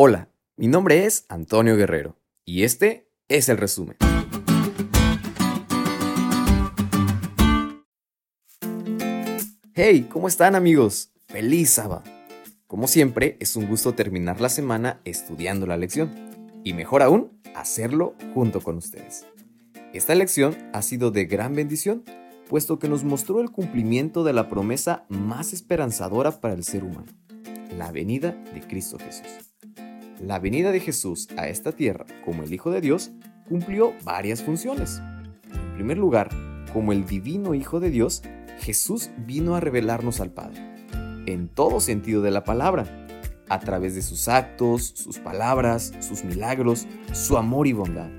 Hola, mi nombre es Antonio Guerrero y este es el resumen. Hey, ¿cómo están amigos? Feliz sábado. Como siempre, es un gusto terminar la semana estudiando la lección y mejor aún, hacerlo junto con ustedes. Esta lección ha sido de gran bendición, puesto que nos mostró el cumplimiento de la promesa más esperanzadora para el ser humano, la venida de Cristo Jesús. La venida de Jesús a esta tierra como el Hijo de Dios cumplió varias funciones. En primer lugar, como el divino Hijo de Dios, Jesús vino a revelarnos al Padre, en todo sentido de la palabra, a través de sus actos, sus palabras, sus milagros, su amor y bondad.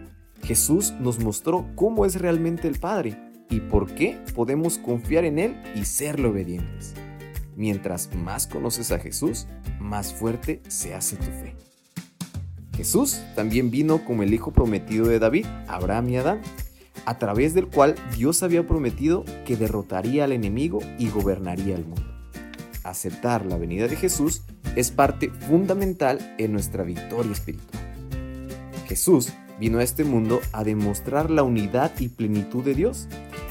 Jesús nos mostró cómo es realmente el Padre y por qué podemos confiar en Él y serle obedientes. Mientras más conoces a Jesús, más fuerte se hace tu fe. Jesús también vino como el hijo prometido de David, Abraham y Adán, a través del cual Dios había prometido que derrotaría al enemigo y gobernaría el mundo. Aceptar la venida de Jesús es parte fundamental en nuestra victoria espiritual. Jesús vino a este mundo a demostrar la unidad y plenitud de Dios,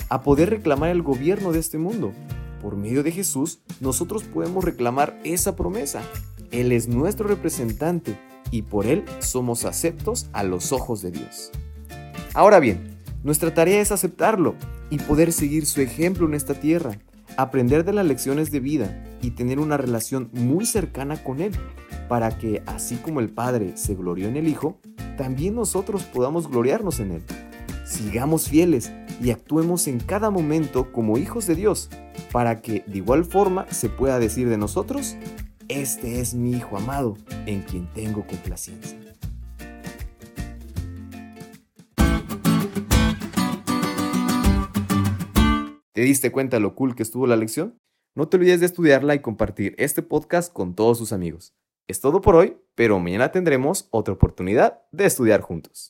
a poder reclamar el gobierno de este mundo. Por medio de Jesús, nosotros podemos reclamar esa promesa. Él es nuestro representante y por Él somos aceptos a los ojos de Dios. Ahora bien, nuestra tarea es aceptarlo y poder seguir su ejemplo en esta tierra, aprender de las lecciones de vida y tener una relación muy cercana con Él, para que, así como el Padre se glorió en el Hijo, también nosotros podamos gloriarnos en Él. Sigamos fieles y actuemos en cada momento como hijos de Dios, para que de igual forma se pueda decir de nosotros, este es mi Hijo amado, en quien tengo complacencia. ¿Te diste cuenta lo cool que estuvo la lección? No te olvides de estudiarla y compartir este podcast con todos tus amigos. Es todo por hoy, pero mañana tendremos otra oportunidad de estudiar juntos.